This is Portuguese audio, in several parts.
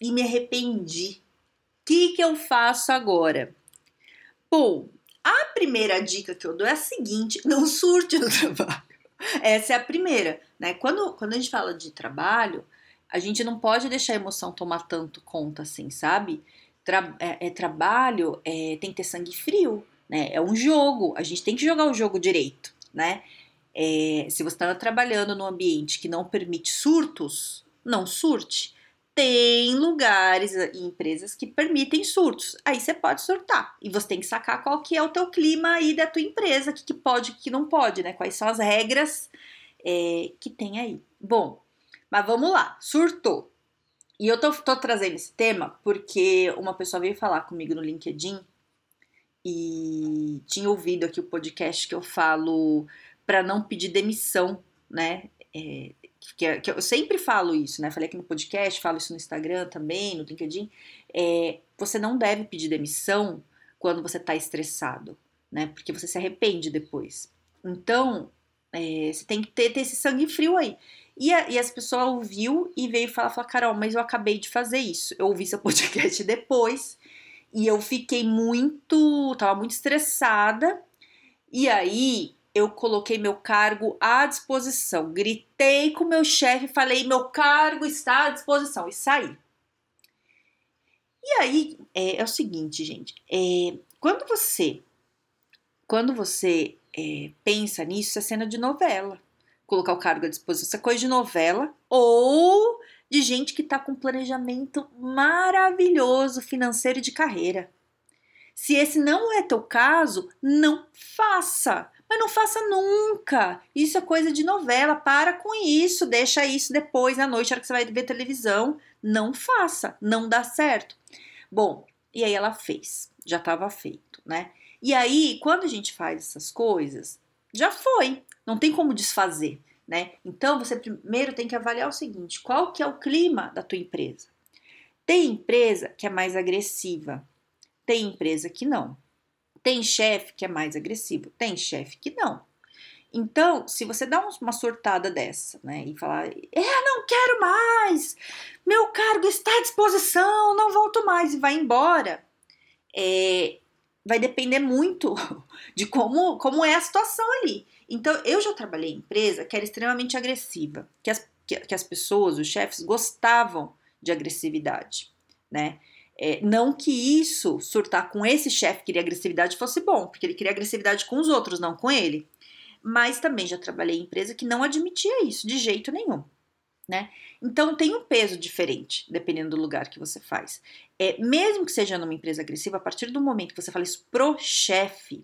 e me arrependi. O que, que eu faço agora? Bom, a primeira dica que eu dou é a seguinte: não surte no trabalho. Essa é a primeira, né? Quando, quando a gente fala de trabalho, a gente não pode deixar a emoção tomar tanto conta assim, sabe? Tra é, é, trabalho é, tem que ter sangue frio, né? É um jogo, a gente tem que jogar o jogo direito, né? É, se você está trabalhando num ambiente que não permite surtos, não surte tem lugares e empresas que permitem surtos. Aí você pode surtar e você tem que sacar qual que é o teu clima aí da tua empresa, o que, que pode, o que não pode, né? Quais são as regras é, que tem aí. Bom, mas vamos lá, surtou. E eu tô, tô trazendo esse tema porque uma pessoa veio falar comigo no LinkedIn e tinha ouvido aqui o podcast que eu falo para não pedir demissão, né? É, que, é, que, eu sempre falo isso, né? Falei aqui no podcast, falo isso no Instagram também, no LinkedIn. É, você não deve pedir demissão quando você está estressado, né? Porque você se arrepende depois. Então, é, você tem que ter, ter, esse sangue frio aí. E, a, e as pessoas ouviu e veio falar, falar, Carol, mas eu acabei de fazer isso. Eu ouvi seu podcast depois e eu fiquei muito, tava muito estressada. E aí eu coloquei meu cargo à disposição. Gritei com meu chefe, falei: meu cargo está à disposição e saí. E aí é, é o seguinte, gente, é, quando você quando você é, pensa nisso, isso é cena de novela. Colocar o cargo à disposição, isso é coisa de novela ou de gente que está com planejamento maravilhoso financeiro e de carreira. Se esse não é teu caso, não faça. Mas não faça nunca. Isso é coisa de novela. Para com isso. Deixa isso depois à noite, na hora que você vai ver televisão. Não faça. Não dá certo. Bom, e aí ela fez. Já estava feito, né? E aí, quando a gente faz essas coisas, já foi. Não tem como desfazer, né? Então, você primeiro tem que avaliar o seguinte: qual que é o clima da tua empresa? Tem empresa que é mais agressiva, tem empresa que não. Tem chefe que é mais agressivo, tem chefe que não. Então, se você dá uma surtada dessa, né, e falar, é, não quero mais, meu cargo está à disposição, não volto mais e vai embora, é, vai depender muito de como, como é a situação ali. Então, eu já trabalhei em empresa que era extremamente agressiva, que as, que, que as pessoas, os chefes, gostavam de agressividade, né? É, não que isso, surtar com esse chefe que queria agressividade, fosse bom, porque ele queria agressividade com os outros, não com ele. Mas também já trabalhei em empresa que não admitia isso de jeito nenhum. Né? Então tem um peso diferente, dependendo do lugar que você faz. É, mesmo que seja numa empresa agressiva, a partir do momento que você fala isso pro chefe,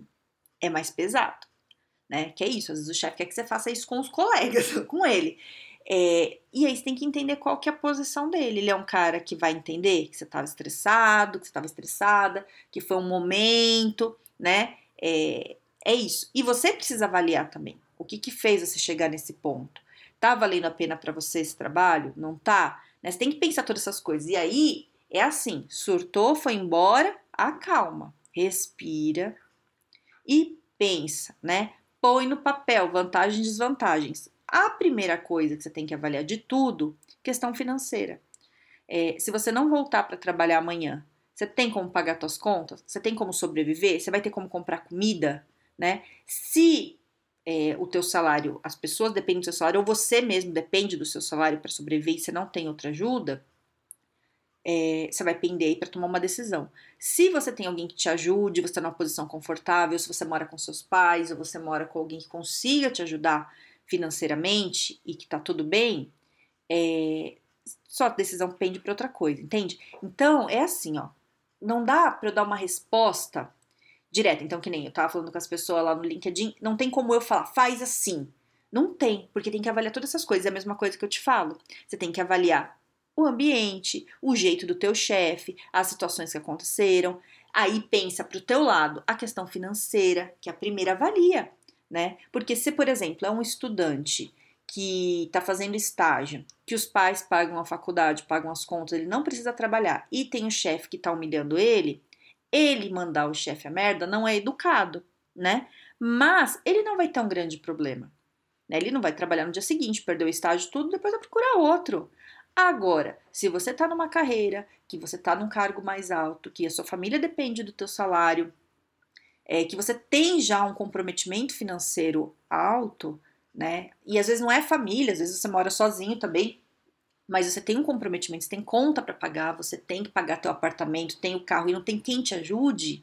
é mais pesado. Né? Que é isso, às vezes o chefe quer que você faça isso com os colegas, com ele. É, e aí você tem que entender qual que é a posição dele. Ele é um cara que vai entender que você estava estressado, que você estava estressada, que foi um momento, né? É, é isso. E você precisa avaliar também o que, que fez você chegar nesse ponto. Tá valendo a pena para você esse trabalho? Não tá? Né? Você tem que pensar todas essas coisas. E aí é assim: surtou, foi embora, acalma, respira e pensa, né? Põe no papel vantagens e desvantagens. A primeira coisa que você tem que avaliar de tudo, questão financeira. É, se você não voltar para trabalhar amanhã, você tem como pagar suas contas? Você tem como sobreviver? Você vai ter como comprar comida? Né? Se é, o teu salário, as pessoas dependem do seu salário, ou você mesmo depende do seu salário para sobreviver e você não tem outra ajuda, é, você vai pender aí para tomar uma decisão. Se você tem alguém que te ajude, você está numa posição confortável, se você mora com seus pais, ou você mora com alguém que consiga te ajudar financeiramente e que tá tudo bem, é, sua decisão pende para outra coisa, entende? Então, é assim, ó. Não dá para eu dar uma resposta direta. Então, que nem eu tava falando com as pessoas lá no LinkedIn, não tem como eu falar, faz assim. Não tem, porque tem que avaliar todas essas coisas. É a mesma coisa que eu te falo. Você tem que avaliar o ambiente, o jeito do teu chefe, as situações que aconteceram. Aí pensa para o teu lado a questão financeira, que a primeira avalia, né? Porque se, por exemplo, é um estudante que está fazendo estágio, que os pais pagam a faculdade, pagam as contas, ele não precisa trabalhar e tem o chefe que está humilhando ele, ele mandar o chefe a merda não é educado, né? Mas ele não vai ter um grande problema. Né? Ele não vai trabalhar no dia seguinte, perdeu o estágio, tudo, depois vai procurar outro. Agora, se você está numa carreira, que você está num cargo mais alto, que a sua família depende do teu salário, é, que você tem já um comprometimento financeiro alto, né? E às vezes não é família, às vezes você mora sozinho também, mas você tem um comprometimento, você tem conta para pagar, você tem que pagar teu apartamento, tem o carro e não tem quem te ajude,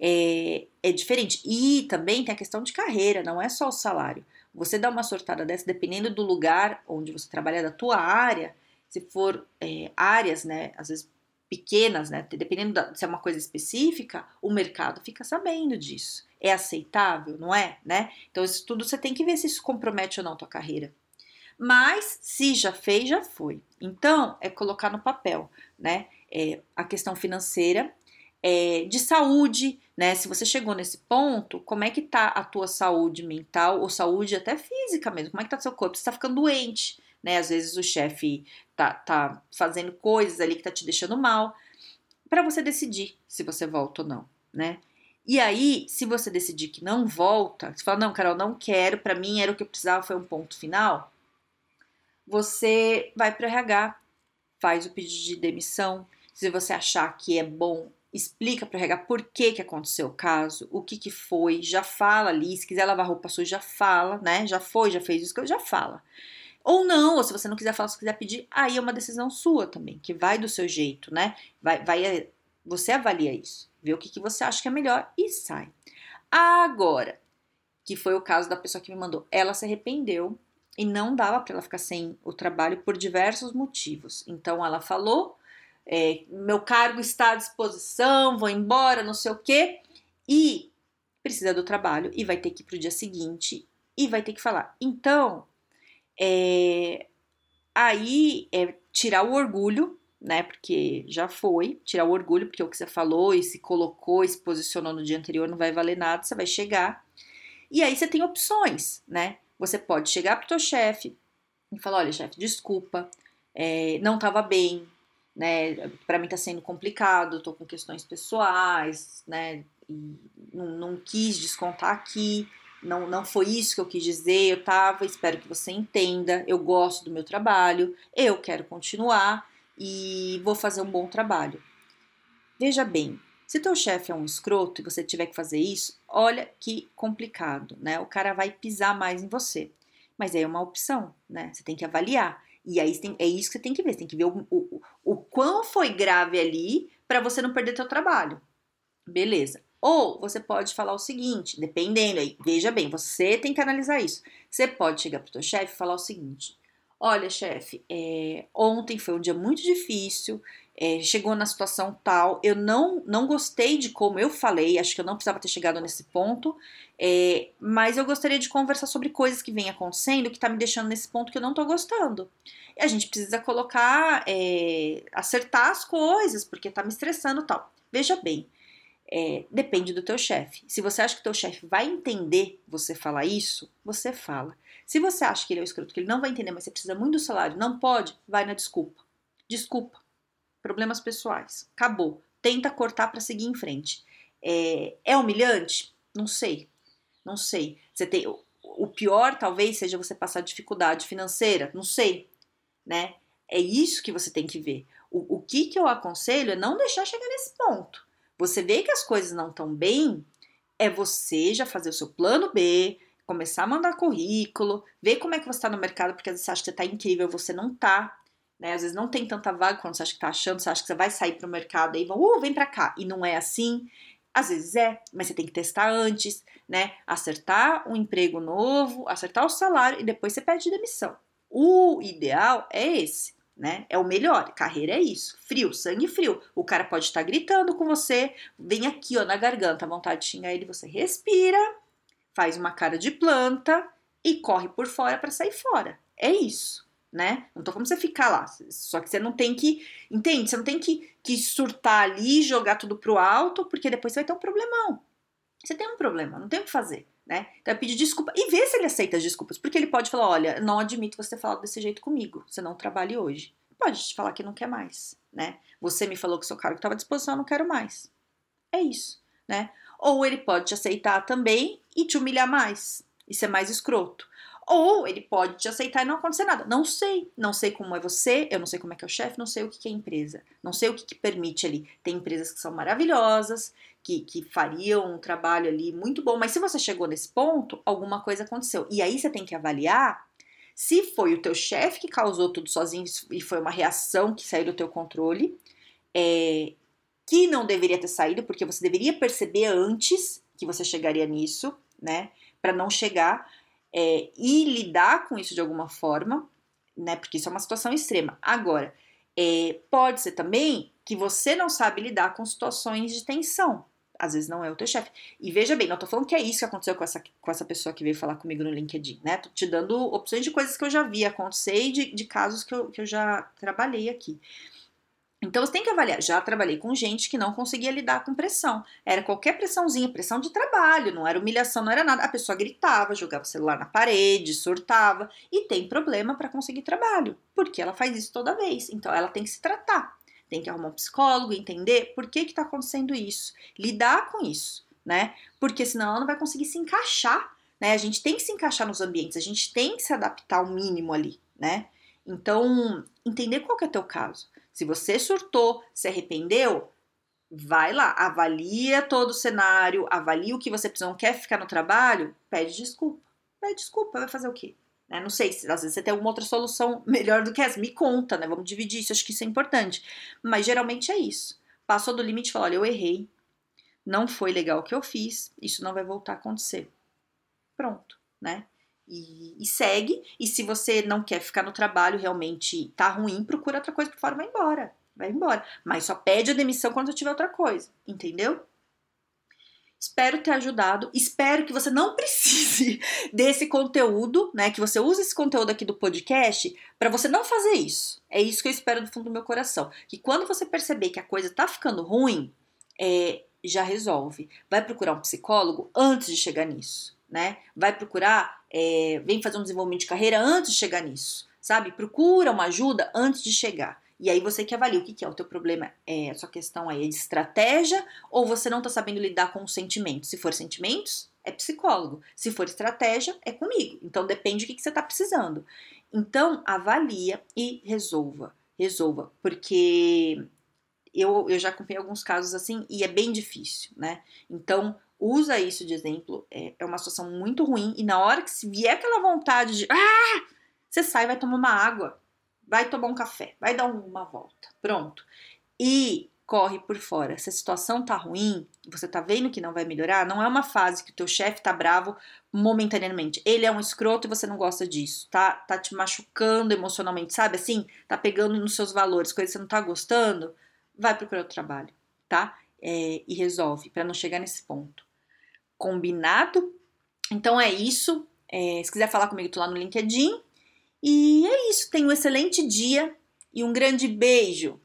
é, é diferente. E também tem a questão de carreira, não é só o salário. Você dá uma sortada dessa, dependendo do lugar onde você trabalha, da tua área, se for é, áreas, né, às vezes pequenas, né, dependendo da, se é uma coisa específica, o mercado fica sabendo disso. É aceitável, não é, né? Então isso tudo você tem que ver se isso compromete ou não a tua carreira. Mas se já fez, já foi. Então é colocar no papel, né? É, a questão financeira, é, de saúde, né? Se você chegou nesse ponto, como é que tá a tua saúde mental ou saúde até física mesmo? Como é que tá seu corpo? Você tá ficando doente, né? Às vezes o chefe tá, tá fazendo coisas ali que tá te deixando mal, para você decidir se você volta ou não, né? E aí, se você decidir que não volta, você fala, não, Carol, não quero, para mim era o que eu precisava, foi um ponto final, você vai para RH, faz o pedido de demissão. Se você achar que é bom, explica para o RH por que, que aconteceu o caso, o que, que foi, já fala ali. Se quiser lavar roupa suja, já fala, né? Já foi, já fez isso, já fala. Ou não, ou se você não quiser falar, se quiser pedir, aí é uma decisão sua também, que vai do seu jeito, né? Vai, vai você avalia isso, vê o que, que você acha que é melhor e sai. Agora, que foi o caso da pessoa que me mandou, ela se arrependeu e não dava para ela ficar sem o trabalho por diversos motivos. Então ela falou: é, meu cargo está à disposição, vou embora, não sei o quê, e precisa do trabalho e vai ter que ir para o dia seguinte e vai ter que falar. Então, é, aí é tirar o orgulho, né? Porque já foi, tirar o orgulho, porque o que você falou e se colocou e se posicionou no dia anterior não vai valer nada, você vai chegar. E aí você tem opções, né? Você pode chegar pro teu chefe e falar: olha, chefe, desculpa, é, não estava bem, né? Para mim tá sendo complicado, tô com questões pessoais, né? E não, não quis descontar aqui não, não foi isso que eu quis dizer, eu tava, espero que você entenda, eu gosto do meu trabalho, eu quero continuar e vou fazer um bom trabalho. Veja bem, se teu chefe é um escroto e você tiver que fazer isso, olha que complicado, né? O cara vai pisar mais em você. Mas aí é uma opção, né? Você tem que avaliar. E aí tem, é isso que você tem que ver. Você tem que ver o, o, o quão foi grave ali para você não perder teu trabalho. Beleza. Ou você pode falar o seguinte, dependendo aí, veja bem, você tem que analisar isso. Você pode chegar para o seu chefe e falar o seguinte: olha, chefe, é, ontem foi um dia muito difícil, é, chegou na situação tal, eu não, não gostei de como eu falei, acho que eu não precisava ter chegado nesse ponto, é, mas eu gostaria de conversar sobre coisas que vem acontecendo que está me deixando nesse ponto que eu não estou gostando. E a gente precisa colocar, acertar as coisas, porque está me estressando tal. Veja bem, é, depende do teu chefe. Se você acha que o teu chefe vai entender você falar isso, você fala. Se você acha que ele é o escroto, que ele não vai entender, mas você precisa muito do salário, não pode, vai na desculpa. Desculpa. Problemas pessoais. Acabou. Tenta cortar para seguir em frente. É, é, humilhante? Não sei. Não sei. Você tem o pior talvez seja você passar dificuldade financeira. Não sei, né? É isso que você tem que ver. O, o que, que eu aconselho é não deixar chegar nesse ponto você vê que as coisas não estão bem, é você já fazer o seu plano B, começar a mandar currículo, ver como é que você está no mercado, porque às vezes você acha que você está incrível, você não está. Né? Às vezes não tem tanta vaga quando você acha que está achando, você acha que você vai sair para o mercado e vão, uh, vem para cá. E não é assim. Às vezes é, mas você tem que testar antes, né? Acertar um emprego novo, acertar o salário e depois você pede demissão. O ideal é esse né? É o melhor. Carreira é isso. Frio, sangue frio. O cara pode estar gritando com você, vem aqui, ó, na garganta, a vontade de xingar ele, você respira, faz uma cara de planta e corre por fora para sair fora. É isso, né? Não tô você ficar lá. Só que você não tem que. Entende? Você não tem que, que surtar ali, jogar tudo pro alto, porque depois você vai ter um problemão. Você tem um problema, não tem o que fazer, né? Então é pedir desculpa e ver se ele aceita as desculpas. Porque ele pode falar: olha, não admito você ter falado desse jeito comigo. Você não trabalhe hoje. Pode te falar que não quer mais, né? Você me falou que seu cargo estava à disposição, eu não quero mais. É isso, né? Ou ele pode te aceitar também e te humilhar mais e ser mais escroto. Ou ele pode te aceitar e não acontecer nada. Não sei. Não sei como é você, eu não sei como é que é o chefe, não sei o que é empresa. Não sei o que, que permite ali. Tem empresas que são maravilhosas, que, que fariam um trabalho ali muito bom, mas se você chegou nesse ponto, alguma coisa aconteceu. E aí você tem que avaliar se foi o teu chefe que causou tudo sozinho e foi uma reação que saiu do teu controle, é, que não deveria ter saído, porque você deveria perceber antes que você chegaria nisso, né? Para não chegar é, e lidar com isso de alguma forma, né? Porque isso é uma situação extrema. Agora, é, pode ser também que você não sabe lidar com situações de tensão. Às vezes não é o teu chefe. E veja bem, não tô falando que é isso que aconteceu com essa, com essa pessoa que veio falar comigo no LinkedIn, né? Tô te dando opções de coisas que eu já vi acontecer e de, de casos que eu, que eu já trabalhei aqui. Então você tem que avaliar. Já trabalhei com gente que não conseguia lidar com pressão. Era qualquer pressãozinha, pressão de trabalho, não era humilhação, não era nada. A pessoa gritava, jogava o celular na parede, surtava e tem problema para conseguir trabalho, porque ela faz isso toda vez. Então ela tem que se tratar, tem que arrumar um psicólogo, entender por que que tá acontecendo isso, lidar com isso, né? Porque senão ela não vai conseguir se encaixar, né? A gente tem que se encaixar nos ambientes, a gente tem que se adaptar ao mínimo ali, né? Então, entender qual que é o teu caso. Se você surtou, se arrependeu, vai lá, avalia todo o cenário, avalia o que você precisa, não quer ficar no trabalho, pede desculpa. Pede desculpa, vai fazer o quê? Né? Não sei, se às vezes você tem alguma outra solução melhor do que essa, me conta, né? Vamos dividir isso, acho que isso é importante. Mas geralmente é isso. Passou do limite e falou: olha, eu errei, não foi legal o que eu fiz, isso não vai voltar a acontecer. Pronto, né? e, e, segue. E se você não quer ficar no trabalho, realmente tá ruim, procura outra coisa por fora, vai embora. Vai embora. Mas só pede a demissão quando tiver outra coisa, entendeu? Espero ter ajudado. Espero que você não precise desse conteúdo, né? Que você use esse conteúdo aqui do podcast para você não fazer isso. É isso que eu espero do fundo do meu coração. Que quando você perceber que a coisa tá ficando ruim, é, já resolve. Vai procurar um psicólogo antes de chegar nisso né? Vai procurar, é, vem fazer um desenvolvimento de carreira antes de chegar nisso, sabe? Procura uma ajuda antes de chegar. E aí você que avalia o que, que é o teu problema, é a sua questão aí é de estratégia ou você não tá sabendo lidar com os sentimentos. Se for sentimentos, é psicólogo. Se for estratégia, é comigo. Então depende do que, que você tá precisando. Então avalia e resolva. Resolva, porque eu, eu já acompanhei alguns casos assim e é bem difícil, né? Então usa isso de exemplo, é, é uma situação muito ruim, e na hora que se vier aquela vontade de ah, você sai, vai tomar uma água, vai tomar um café, vai dar uma volta, pronto. E corre por fora. Se a situação tá ruim, você tá vendo que não vai melhorar, não é uma fase que o teu chefe tá bravo momentaneamente. Ele é um escroto e você não gosta disso, tá? Tá te machucando emocionalmente, sabe? Assim, tá pegando nos seus valores, coisas que você não tá gostando, vai procurar outro trabalho, tá? É, e resolve, para não chegar nesse ponto. Combinado? Então é isso. É, se quiser falar comigo, tô lá no LinkedIn. E é isso. Tenha um excelente dia e um grande beijo.